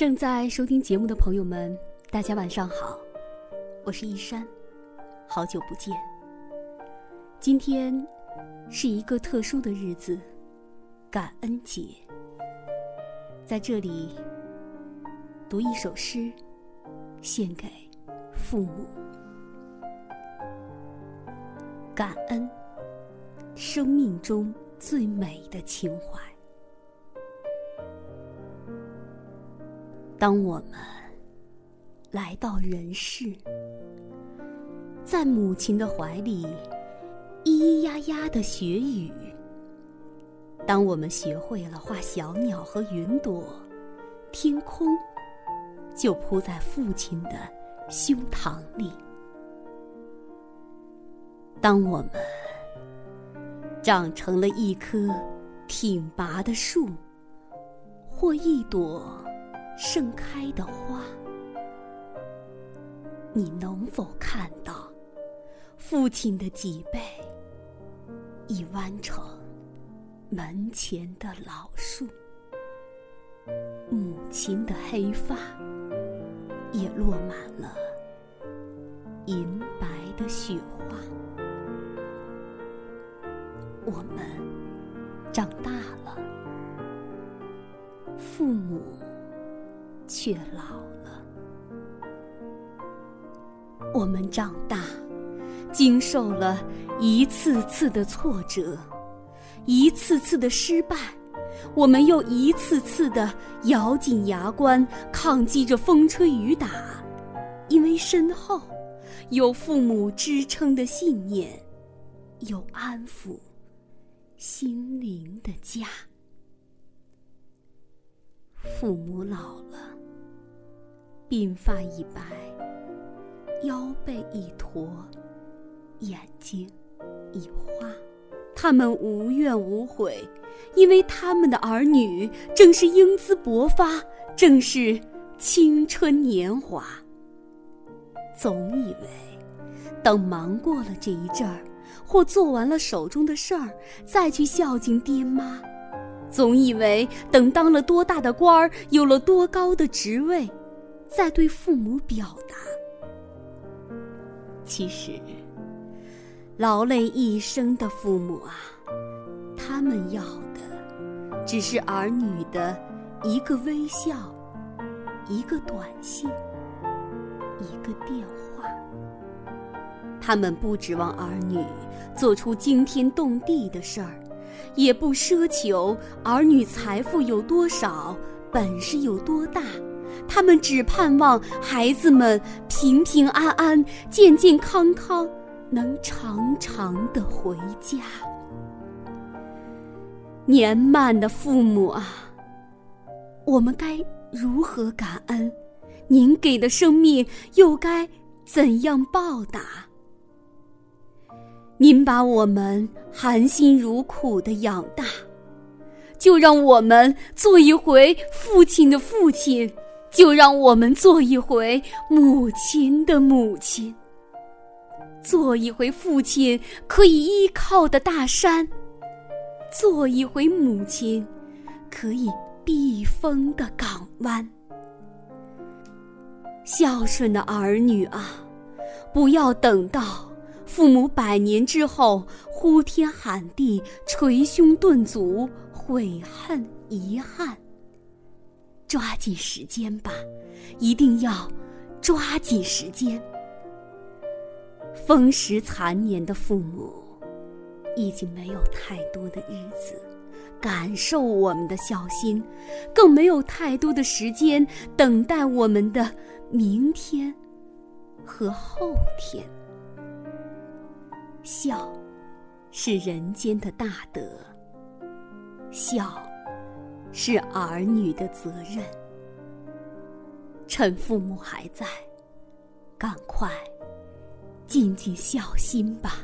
正在收听节目的朋友们，大家晚上好，我是依山，好久不见。今天是一个特殊的日子，感恩节。在这里读一首诗，献给父母。感恩，生命中最美的情怀。当我们来到人世，在母亲的怀里，咿咿呀呀的学语；当我们学会了画小鸟和云朵，天空就铺在父亲的胸膛里；当我们长成了一棵挺拔的树，或一朵。盛开的花，你能否看到父亲的脊背已弯成门前的老树，母亲的黑发也落满了银白的雪花？我们长大了，父母。却老了。我们长大，经受了一次次的挫折，一次次的失败，我们又一次次的咬紧牙关，抗击着风吹雨打，因为身后有父母支撑的信念，有安抚心灵的家。父母老了。鬓发已白，腰背已驼，眼睛已花。他们无怨无悔，因为他们的儿女正是英姿勃发，正是青春年华。总以为，等忙过了这一阵儿，或做完了手中的事儿，再去孝敬爹妈；总以为等当了多大的官儿，有了多高的职位。在对父母表达，其实劳累一生的父母啊，他们要的只是儿女的一个微笑，一个短信，一个电话。他们不指望儿女做出惊天动地的事儿，也不奢求儿女财富有多少，本事有多大。他们只盼望孩子们平平安安、健健康康，能长长的回家。年迈的父母啊，我们该如何感恩？您给的生命又该怎样报答？您把我们含辛茹苦的养大，就让我们做一回父亲的父亲。就让我们做一回母亲的母亲，做一回父亲可以依靠的大山，做一回母亲可以避风的港湾。孝顺的儿女啊，不要等到父母百年之后呼天喊地、捶胸顿足、悔恨遗憾。抓紧时间吧，一定要抓紧时间。风蚀残年的父母，已经没有太多的日子感受我们的孝心，更没有太多的时间等待我们的明天和后天。孝，是人间的大德。孝。是儿女的责任。趁父母还在，赶快尽尽孝心吧。